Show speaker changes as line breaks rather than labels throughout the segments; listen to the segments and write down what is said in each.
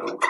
Thank you.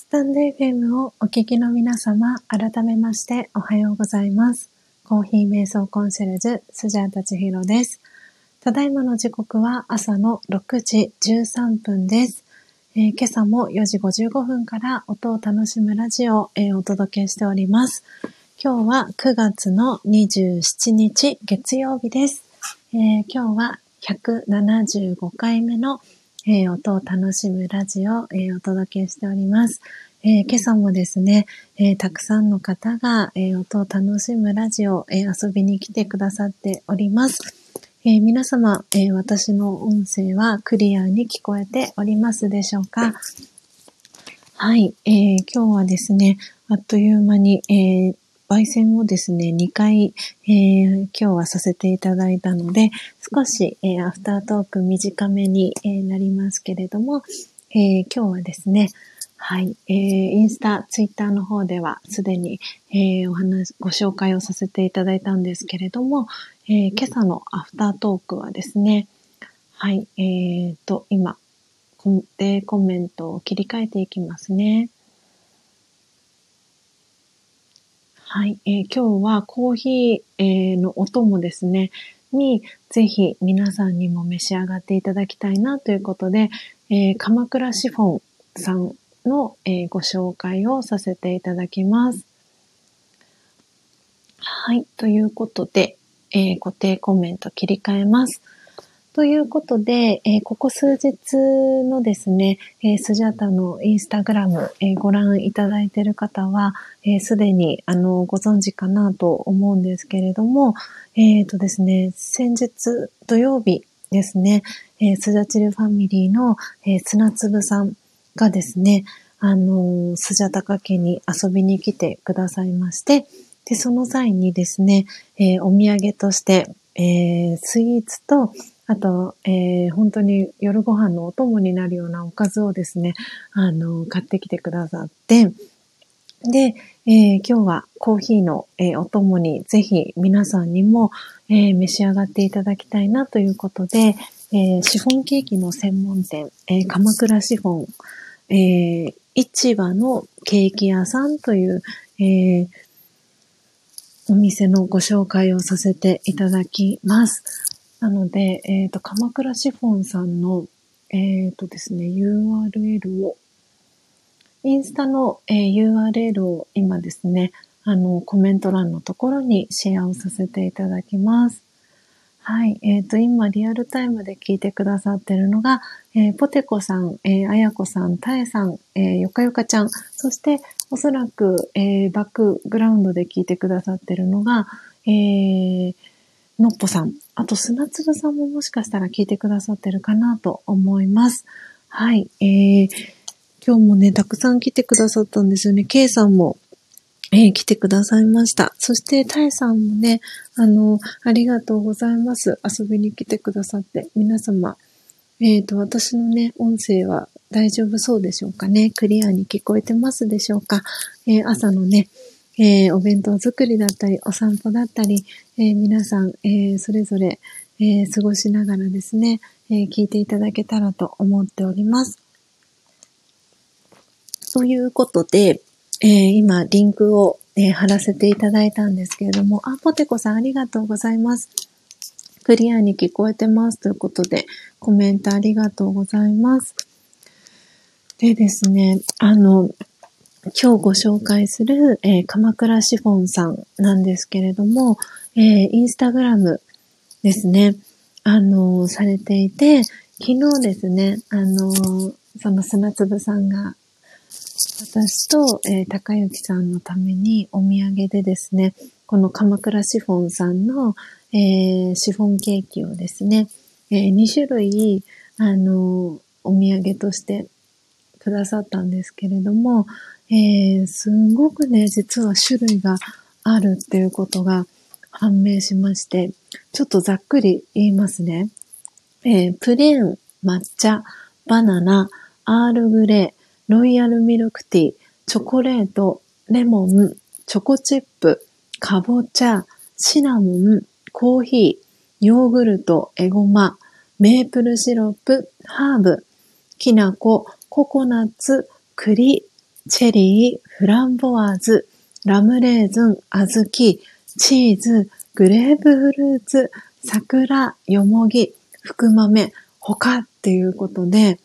スタンド FM をお聞きの皆様、改めましておはようございます。コーヒー瞑想コンシェルジュ、スジャータチヒロです。ただいまの時刻は朝の6時13分です。えー、今朝も4時55分から音を楽しむラジオを、え、お届けしております。今日は9月の27日月曜日です。えー、今日は175回目のえー、音を楽しむラジオを、えー、お届けしております。えー、今朝もですね、えたくさんの方が、え音を楽しむラジオ、え遊びに来てくださっております。え皆様、え私の音声はクリアに聞こえておりますでしょうか？はい、え今日はですね、あっという間に、え焙煎をですね、2回、えー、今日はさせていただいたので、少し、えー、アフタートーク短めに、えー、なりますけれども、え今日はですね、はい、えー、インスタ、ツイッターの方ではすでに、え、お話、ご紹介をさせていただいたんですけれども、え、今朝のアフタートークはですね、はい、えーと、今、でコメントを切り替えていきますね。はい、えー、今日はコーヒー、えー、のお供ですね、にぜひ皆さんにも召し上がっていただきたいなということで、えー、鎌倉シフォンさんの、えー、ご紹介をさせていただきます。はい。ということで、えー、固定コメント切り替えます。ということで、えー、ここ数日のですね、えー、スジャタのインスタグラム、えー、ご覧いただいている方は、す、で、にあのご存知かなと思うんですけれども、えっ、とですね、先日土曜日ですね、えスジャチルファミリーの、え砂粒さんがですね、あの、スジャタカ家に遊びに来てくださいまして、で、その際にですね、え、お土産として、え、スイーツと、あと、えー、本当に夜ご飯のお供になるようなおかずをですね、あの、買ってきてくださって、で、えー、今日はコーヒーの、えー、お供にぜひ皆さんにも、えー、召し上がっていただきたいなということで、えシフォンケーキの専門店、え鎌倉シフォン、え市場のケーキ屋さんという、えお店のご紹介をさせていただきます。なので、えっ、と、鎌倉シフォンさんの、えっ、とですね、URL を、インスタの、えー URL を今ですね、あの、コメント欄のところにシェアをさせていただきます。はい。えっ、ー、と、今、リアルタイムで聞いてくださってるのが、えー、ポテコさん、えー、あやこさん、たえさん、えー、よかよかちゃん、そして、おそらく、えー、バックグラウンドで聞いてくださってるのが、えー、のっぽさん、あと、砂粒さんももしかしたら聞いてくださってるかなと思います。はい。えー、今日もね、たくさん来てくださったんですよね。K さんも、えー、来てくださいました。そして、タイさんもね、あの、ありがとうございます。遊びに来てくださって。皆様、え、ー、と、私のね、音声は大丈夫そうでしょうかね。クリアに聞こえてますでしょうか。えー、朝のね、えー、お弁当作りだったり、お散歩だったり、え皆さん、えそれぞれ、え過ごしながらですね、え聞いていただけたらと思っております。ということで、え、今、リンクを、え、貼らせていただいたんですけれども、あ、ポテコさんありがとうございます。クリアに聞こえてますということで、コメントありがとうございます。でですね、あの、今日ご紹介する、えー、鎌倉シフォンさんなんですけれども、えー、インスタグラムですね、あのされていて、昨日ですね、あのその砂粒さんが私と、えー、高幸さんのためにお土産でですね、この鎌倉シフォンさんの、えー、シフォンケーキをですね、えー、2種類、あの、お土産としてくださったんですけれども、えー、すごくね、実は種類があるっていうことが判明しまして、ちょっとざっくり言いますね。えー、プレーン、抹茶、バナナ、アールグレー、ロイヤルミルクティー、チョコレート、レモン、チョコチップ、かぼちゃ、シナモン、コーヒー、ヨーグルト、エゴマ、メープルシロップ、ハーブ、きな粉、ココナッツ、栗、チェリー、フランボワーズ、ラムレーズン、小豆、チーズ、グレープフルーツ、桜、よもぎ、福豆、他っていうことで、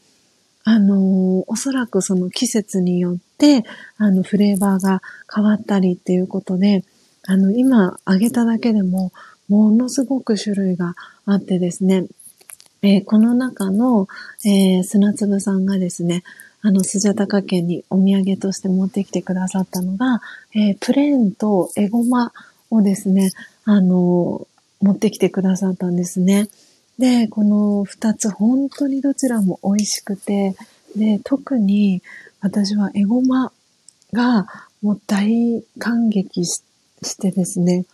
あの、おそらくその季節によって、あの、フレーバーが変わったりっていうことで、あの、今、揚げただけでも、ものすごく種類があってですね、えー、この中の、えー、砂粒さんがですね、あの、スジャタカ県にお土産として持ってきてくださったのが、えー、プレーンとエゴマをですね、あの、持ってきてくださったんですね。で、この二つ本当にどちらも美味しくて、で、特に私はエゴマがもう大感激ししてですね、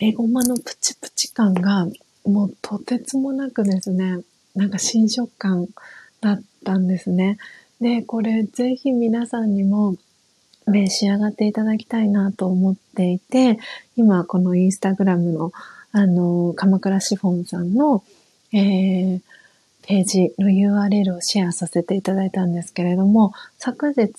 エゴマのプチプチ感がもうとてつもなくですね、なんか新食感だったんですね。で、これぜひ皆さんにも召し上がっていただきたいなと思っていて、今このインスタグラムのあの、鎌倉シフォンさんの、えー、ページの URL をシェアさせていただいたんですけれども、昨日、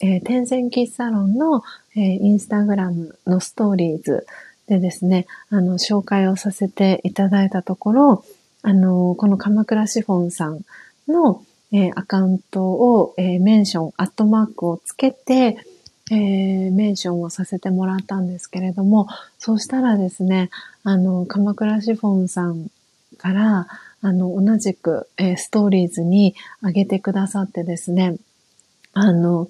えー、天然キッサロンの、えー、インスタグラムのストーリーズでですね、あの、紹介をさせていただいたところ、あの、この鎌倉シフォンさんの、えー、アカウントを、えー、メンション、アットマークをつけて、えー、メンションをさせてもらったんですけれども、そうしたらですね、あの、鎌倉シフォンさんから、あの、同じく、えー、ストーリーズに上げてくださってですね、あの、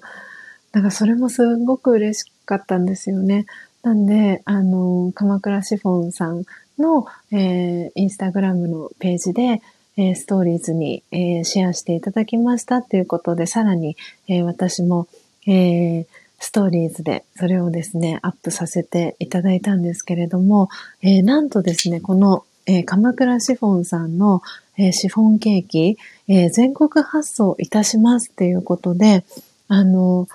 なんかそれもすごく嬉しかったんですよね。なんで、あの、鎌倉シフォンさんの、えー、インスタグラムのページで、え、ストーリーズに、え、シェアしていただきましたということで、さらに、え、私も、え、ストーリーズでそれをですね、アップさせていただいたんですけれども、え、なんとですね、この、え、鎌倉シフォンさんの、え、シフォンケーキ、え全国発送いたしますっていうことで、あの、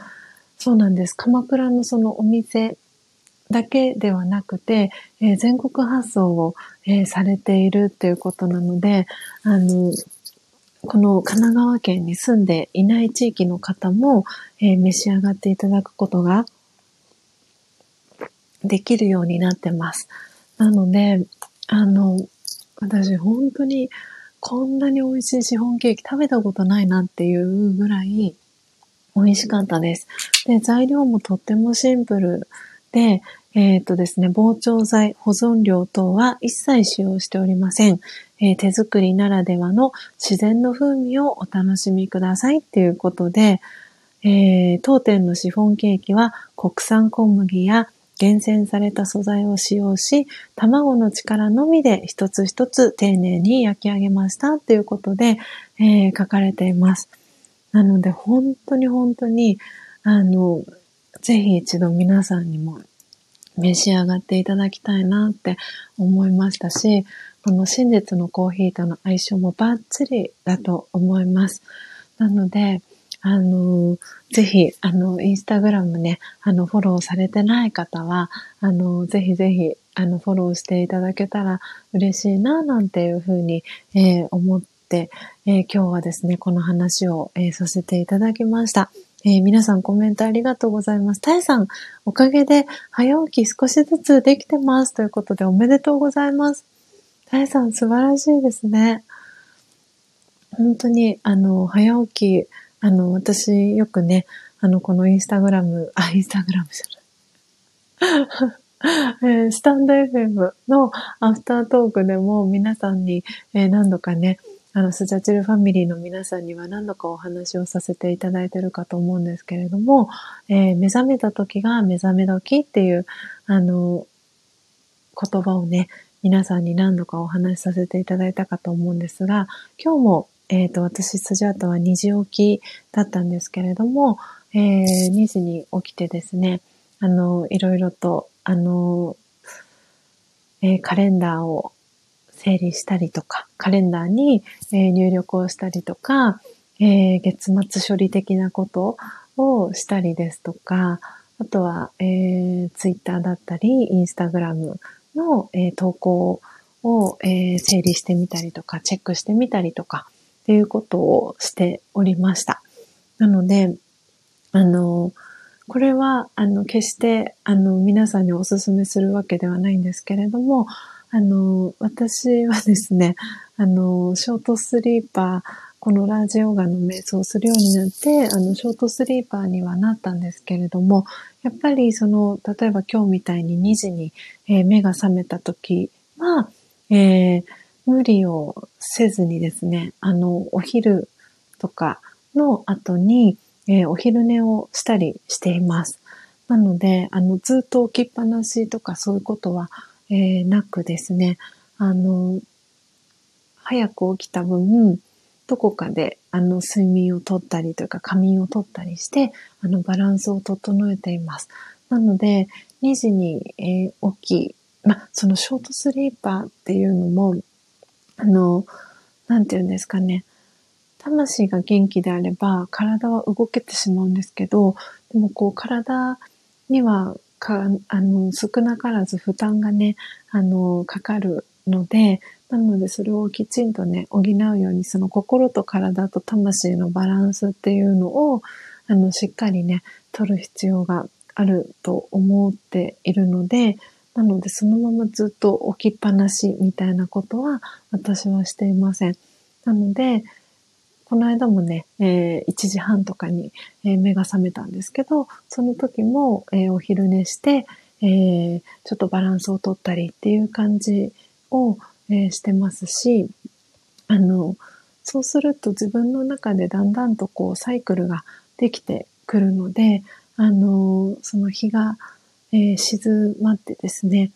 そうなんです。鎌倉のそのお店だけではなくて、え全国発送を、えされているっていうことなので、あの、この神奈川県に住んでいない地域の方も、えー、召し上がっていただくことができるようになってます。なので、あの、私本当にこんなに美味しいシフォンケーキ食べたことないなっていうぐらい美味しかったです。で、材料もとってもシンプルで、えっ、ー、とですね、膨張剤、保存料等は一切使用しておりません。えー、手作りならではの自然の風味をお楽しみくださいっていうことで、えー、当店のシフォンケーキは国産小麦や厳選された素材を使用し、卵の力のみで一つ一つ丁寧に焼き上げましたっていうことで、えー、書かれています。なので本当に本当に、あの、ぜひ一度皆さんにも召し上がっていただきたいなって思いましたし、この真実のコーヒーとの相性もバッチリだと思います。なので、あの、ぜひ、あの、インスタグラムね、あの、フォローされてない方は、あの、ぜひぜひ、あの、フォローしていただけたら嬉しいな、なんていうふうに、えー、思って、えー、今日はですね、この話を、えー、させていただきました。えー、皆さんコメントありがとうございます。タイさん、おかげで早起き少しずつできてます。ということでおめでとうございます。タイさん素晴らしいですね。本当に、あの、早起き、あの、私よくね、あの、このインスタグラム、あ、インスタグラムじゃない。えー、スタンド FM のアフタートークでも皆さんに、えー、何度かね、あの、スジャチルファミリーの皆さんには何度かお話をさせていただいてるかと思うんですけれども、えー、目覚めた時が目覚め時っていう、あの、言葉をね、皆さんに何度かお話しさせていただいたかと思うんですが、今日も、えっ、ー、と、私、スジャータは2時起きだったんですけれども、えー、2時に起きてですね、あの、いろいろと、あの、えー、カレンダーを整理したりとか、カレンダーに、え入力をしたりとか、え、月末処理的なことをしたりですとか、あとは、えー、ツイッターだったり、インスタグラムの、えー、投稿を、えー、整理してみたりとか、チェックしてみたりとか、っていうことをしておりました。なので、あの、これは、あの、決して、あの、皆さんにお勧めするわけではないんですけれども、あの、私はですね、あの、ショートスリーパー、このラージヨガの瞑想をするようになって、あの、ショートスリーパーにはなったんですけれども、やっぱりその、例えば今日みたいに2時に、えー、目が覚めた時は、えー、無理をせずにですね、あの、お昼とかの後に、えー、お昼寝をしたりしています。なので、あの、ずっと起きっぱなしとかそういうことはえー、なくですね、あの、早く起きた分、どこかで、あの、睡眠をとったりというか、仮眠をとったりして、あの、バランスを整えています。なので、2時に、えー、起き、まそのショートスリーパーっていうのも、あの、なんて言うんですかね。魂が元気であれば、体は動けてしまうんですけど、でもこう、体にはか、あの、少なからず負担がね、あの、かかるので、なのでそれをきちんとね、補うように、その心と体と魂のバランスっていうのを、あの、しっかりね、取る必要があると思っているので、なのでそのままずっと置きっぱなしみたいなことは私はしていません。なので、この間もね、えー、1時半とかに、えー、目が覚めたんですけど、その時も、えー、お昼寝して、えー、ちょっとバランスをとったりっていう感じを、えー、してますし、あの、そうすると自分の中でだんだんとこうサイクルができてくるので、あの、その日が、えー、静まってですね、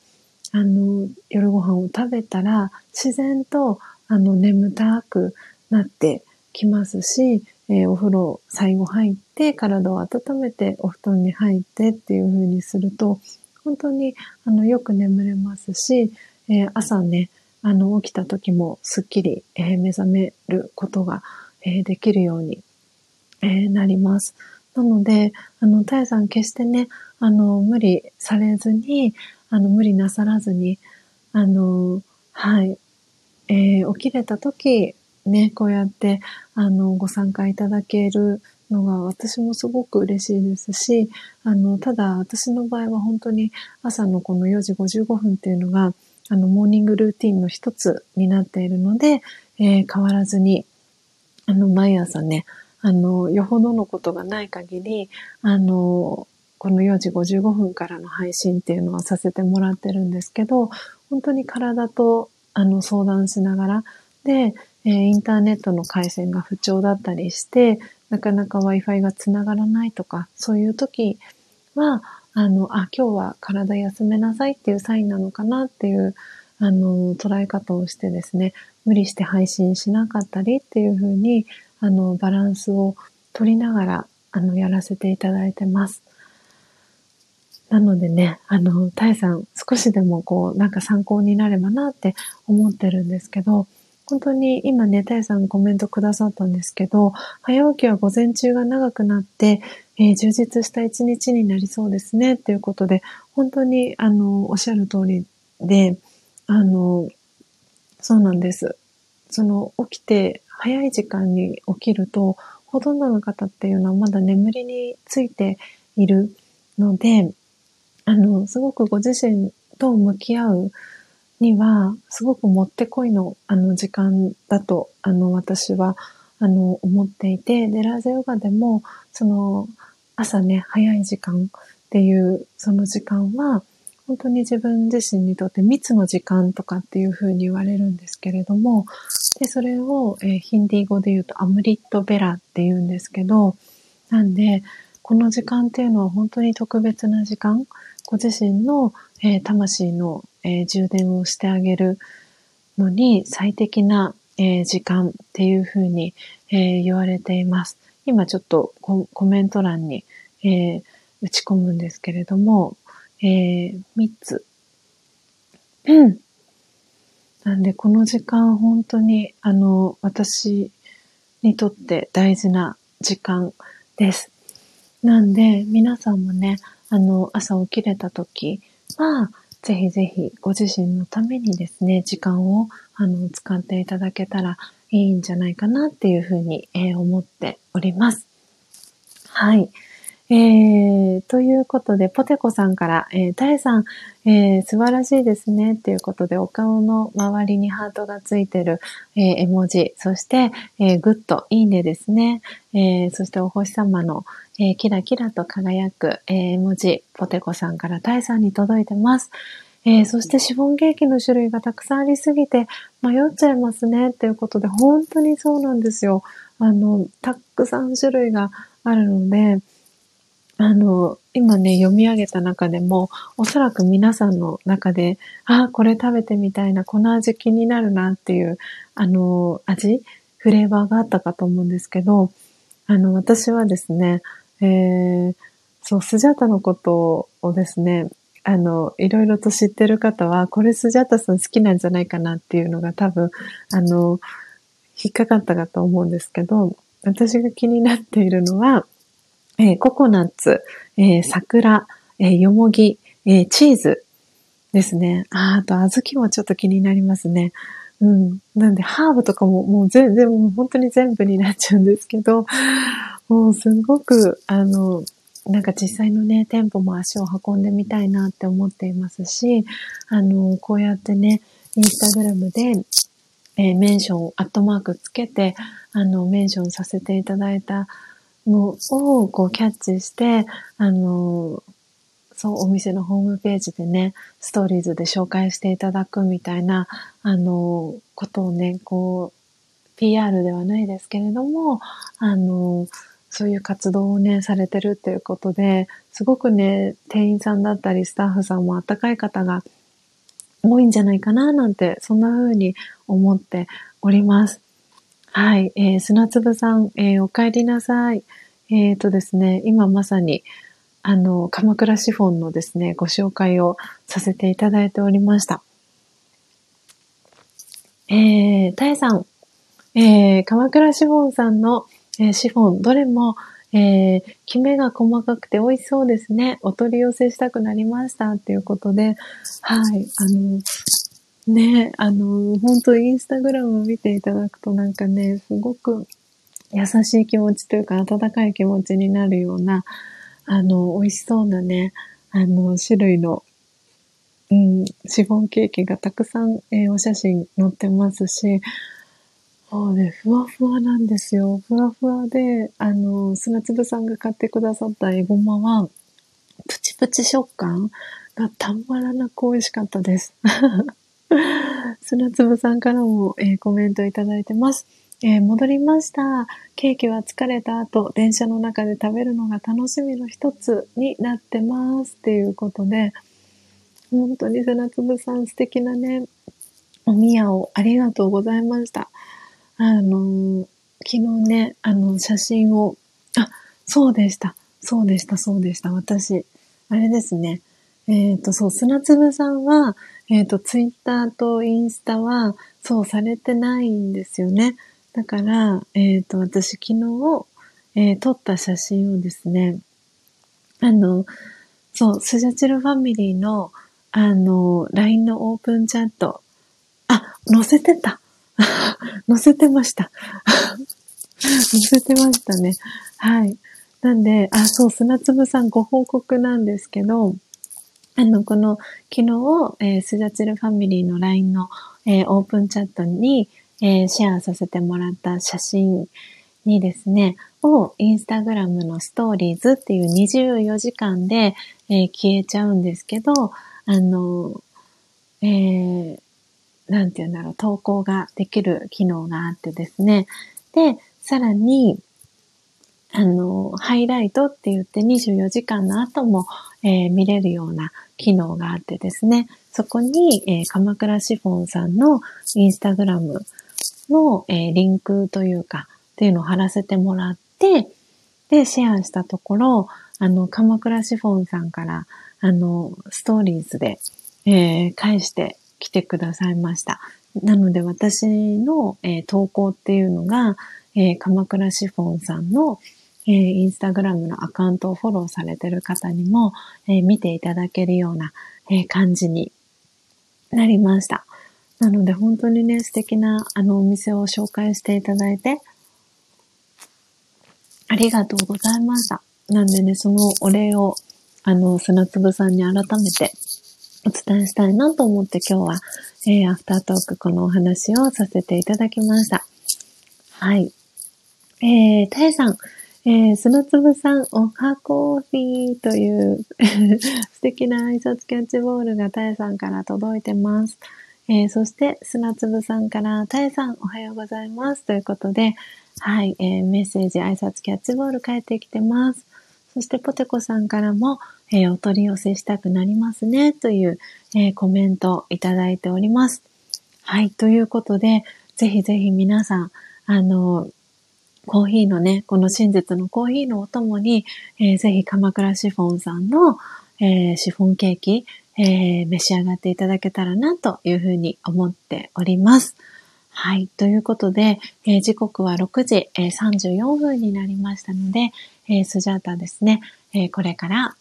あの、夜ご飯を食べたら自然とあの眠たくなってきますし、えー、お風呂最後入って体を温めてお布団に入ってっていう風にすると本当にあのよく眠れますし、えー、朝ねあの起きた時もすっきり、えー、目覚めることが、えできるように、えなります。なので、あの、たやさん決してね、あの、無理されずに、あの、無理なさらずに、あの、はい、えー、起きれた時、ね、こうやって、あの、ご参加いただけるのが私もすごく嬉しいですし、あの、ただ私の場合は本当に朝のこの4時55分っていうのが、あの、モーニングルーティンの一つになっているので、えー、変わらずに、あの、毎朝ね、あの、よほどのことがない限り、あの、この4時55分からの配信っていうのはさせてもらってるんですけど、本当に体と、あの、相談しながら、で、えー、インターネットの回線が不調だったりして、なかなか Wi-Fi がつながらないとか、そういう時は、あの、あ、今日は体休めなさいっていうサインなのかなっていう、あの、捉え方をしてですね、無理して配信しなかったりっていうふうに、あの、バランスを取りながら、あの、やらせていただいてます。なのでね、あの、タイさん、少しでもこう、なんか参考になればなって思ってるんですけど、本当に今ね、たやさんコメントくださったんですけど、早起きは午前中が長くなって、えー、充実した一日になりそうですね、ということで、本当に、あの、おっしゃる通りで、あの、そうなんです。その、起きて、早い時間に起きると、ほとんどの方っていうのはまだ眠りについているので、あの、すごくご自身と向き合うには、すごくもってこいの、あの、時間だと、あの、私は、あの、思っていて、で、ラーゼヨガでも、その、朝ね、早い時間っていう、その時間は、本当に自分自身にとって密の時間とかっていうふうに言われるんですけれども、で、それを、えー、ヒンディー語で言うとアムリットベラって言うんですけど、なんで、この時間っていうのは本当に特別な時間、ご自身の、えー、魂の、えー、充電をしてあげるのに最適な、えー、時間っていうふうに、え言われています。今ちょっとコメント欄に、え打ち込むんですけれども、え3つ。なんでこの時間本当にあの私にとって大事な時間です。なんで皆さんもね、あの、朝起きれた時は、ぜひぜひご自身のためにですね、時間をあの使っていただけたらいいんじゃないかなっていうふうに、えー、思っております。はい。えー、ということで、ポテコさんから、えー、タエさん、えー、素晴らしいですね、ということで、お顔の周りにハートがついてる、えー、絵文字、そして、えー、グッド、いいねですね、えー、そしてお星様の、えー、キラキラと輝く、えー、絵文字、ポテコさんからタエさんに届いてます。えー、そしてシフォンケーキの種類がたくさんありすぎて迷っちゃいますね。ということで、本当にそうなんですよ。あの、たくさん種類があるので、あの、今ね、読み上げた中でも、おそらく皆さんの中で、ああ、これ食べてみたいな、この味気になるなっていう、あの、味、フレーバーがあったかと思うんですけど、あの、私はですね、えー、そう、スジャタのことをですね、あの、いろいろと知ってる方は、これスジャタさん好きなんじゃないかなっていうのが多分、あの、引っかかったかと思うんですけど、私が気になっているのは、えー、ココナッツ、えー、桜、えー、よもぎ、えチーズですね。ああと、小豆もちょっと気になりますね。うん。なんで、ハーブとかももう全然、もう本当に全部になっちゃうんですけど、もうすごく、あの、なんか実際のね、店舗も足を運んでみたいなって思っていますし、あの、こうやってね、インスタグラムで、えー、メンション、アットマークつけて、あの、メンションさせていただいたのを、こう、キャッチして、あの、そう、お店のホームページでね、ストーリーズで紹介していただくみたいな、あの、ことをね、こう、PR ではないですけれども、あの、そういう活動をね、されてるっていうことで、すごくね、店員さんだったりスタッフさんもあったかい方が多いんじゃないかななんて、そんな風に思っております。はい、えー、砂粒さん、えー、お帰りなさい。えっ、ー、とですね、今まさに、あの、鎌倉シフォンのですね、ご紹介をさせていただいておりました。えー、タイさん、えー、鎌倉シフォンさんのえー、シフォン、どれも、えー、きめが細かくて美味しそうですね。お取り寄せしたくなりましたっていうことで、はい、あの、ね、あの、本当インスタグラムを見ていただくとなんかね、すごく優しい気持ちというか温かい気持ちになるような、あの、美味しそうなね、あの、種類の、うん、シフォンケーキがたくさん、えー、お写真載ってますし、そうね、ふわふわなんですよ。ふわふわで、あの、砂粒さんが買ってくださったエゴマは、プチプチ食感がたまらなく美味しかったです。砂粒さんからも、えー、コメントいただいてます。えー、戻りました。ケーキは疲れた後、電車の中で食べるのが楽しみの一つになってます。っていうことで、本当に砂粒さん素敵なね、おみやをありがとうございました。あの、昨日ね、あの、写真を、あ、そうでした。そうでした、そうでした。私、あれですね。えっ、ー、と、そう、砂粒さんは、えっ、ー、と、ツイッターとインスタは、そうされてないんですよね。だから、えっ、ー、と、私昨日、えー、撮った写真をですね、あの、そう、スジャチルファミリーの、あの、LINE のオープンチャット、あ、載せてた。載せてました。載せてましたね。はい。なんで、あ、そう、砂粒さんご報告なんですけど、あの、この、昨日、えー、スジャチルファミリーの LINE の、えー、オープンチャットに、えー、シェアさせてもらった写真にですね、をインスタグラムのストーリーズっていう24時間で、えー、消えちゃうんですけど、あの、えー、なんて言うんだろう、投稿ができる機能があってですね。で、さらに、あの、ハイライトって言って24時間の後も、えー、見れるような機能があってですね、そこに、えー、鎌倉シフォンさんのインスタグラムの、えー、リンクというか、っていうのを貼らせてもらって、で、シェアしたところ、あの、鎌倉シフォンさんから、あの、ストーリーズで、えー、返して来てくださいました。なので私の、えー、投稿っていうのが、えー、鎌倉シフォンさんの、えー、インスタグラムのアカウントをフォローされてる方にも、えー、見ていただけるような、えー、感じになりました。なので本当にね、素敵なあのお店を紹介していただいて、ありがとうございました。なんでね、そのお礼を、あの、砂粒さんに改めてお伝えしたいなと思って今日は、えー、アフタートークこのお話をさせていただきました。はい。えー、たえさん、えー、砂粒さん、おはコーヒーという 素敵な挨拶キャッチボールがたえさんから届いてます。えー、そして、砂粒さんから、たえさん、おはようございます。ということで、はい、えー、メッセージ、挨拶キャッチボール返ってきてます。そして、ポテコさんからも、えー、お取り寄せしたくなりますね、という、えー、コメントをいただいております。はい、ということで、ぜひぜひ皆さん、あの、コーヒーのね、この真実のコーヒーのお供に、えー、ぜひ鎌倉シフォンさんの、えー、シフォンケーキ、えー、召し上がっていただけたらなというふうに思っております。はい。ということで、えー、時刻は6時、えー、34分になりましたので、えー、スジャータですね、えこれから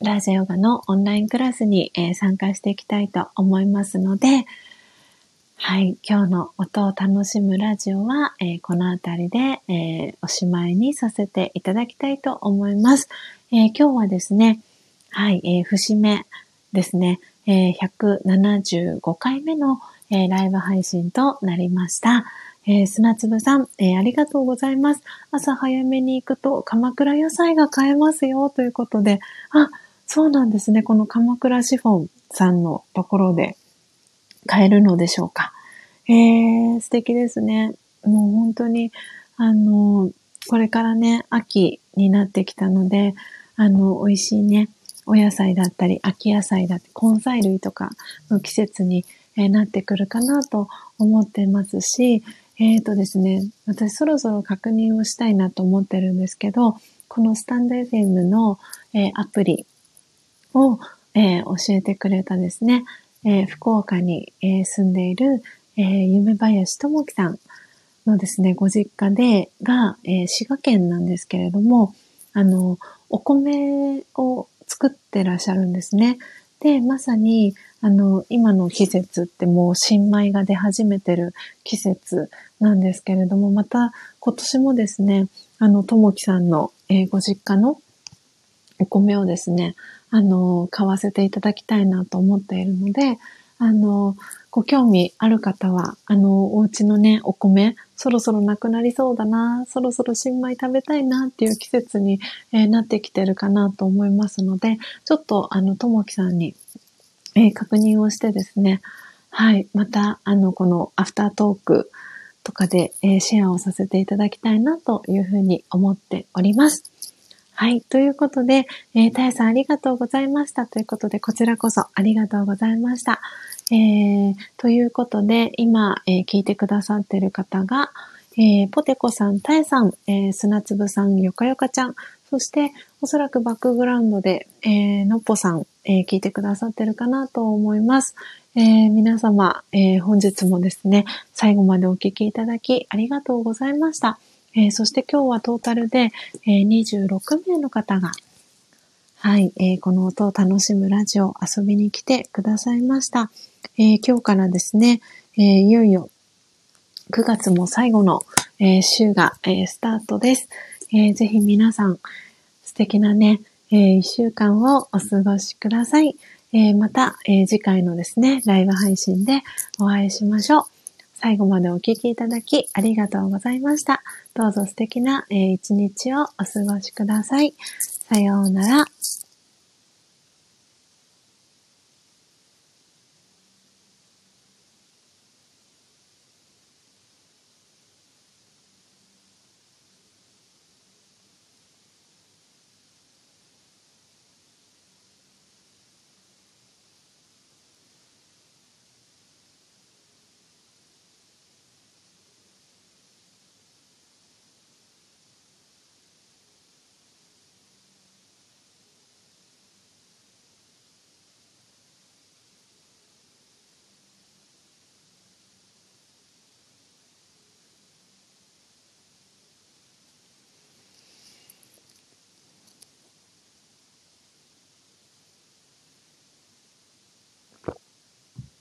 ラジャヨガのオンラインクラスに、え参加していきたいと思いますので、はい。今日の音を楽しむラジオは、えこの辺りで、えおしまいにさせていただきたいと思います。え今日はですね、はい、え節目ですね、え175回目の、えライブ配信となりました。え、砂粒さん、え、ありがとうございます。朝早めに行くと鎌倉野菜が買えますよということで、あ、そうなんですね。この鎌倉シフォンさんのところで買えるのでしょうか。えー、素敵ですね。もう本当に、あの、これからね、秋になってきたので、あの、美味しいね、お野菜だったり、秋野菜だったり、根菜類とかの季節に、えなってくるかなと思ってますし、えっ、ー、とですね、私そろそろ確認をしたいなと思ってるんですけど、このスタンド FM の、えー、アプリを、えー、教えてくれたですね、え福岡に、え住んでいる、え夢林智樹さんのですね、ご実家で、が、え滋賀県なんですけれども、あの、お米を作ってらっしゃるんですね。で、まさに、あの、今の季節ってもう新米が出始めてる季節なんですけれども、また今年もですね、あの、ともきさんの、え、ご実家のお米をですね、あの、買わせていただきたいなと思っているので、あの、ご興味ある方は、あの、お家のね、お米、そろそろなくなりそうだな、そろそろ新米食べたいなっていう季節に、えー、なってきてるかなと思いますので、ちょっと、あの、ともきさんに、えー、確認をしてですね、はい、また、あの、このアフタートークとかで、えー、シェアをさせていただきたいなというふうに思っております。はい。ということで、えー、たやさんありがとうございました。ということで、こちらこそありがとうございました。えー、ということで、今、えー、聞いてくださってる方が、えー、ポテコさん、タエさん、えー、砂粒さん、よかよかちゃん、そして、おそらくバックグラウンドで、えー、のっぽさん、えー、聞いてくださってるかなと思います。えー、皆様、えー、本日もですね、最後までお聞きいただきありがとうございました。えー、そして今日はトータルで、えー、26名の方が、はい、えー、この音を楽しむラジオ遊びに来てくださいました。え、今日からですね、え、いよいよ9月も最後の、え、週が、えスタートです、えぜひ皆さん素敵なね、え1週間をお過ごしください。えまた、え次回のですね、ライブ配信でお会いしましょう。最後までお聴きいただきありがとうございました。どうぞ素敵な、え一日をお過ごしください。さようなら。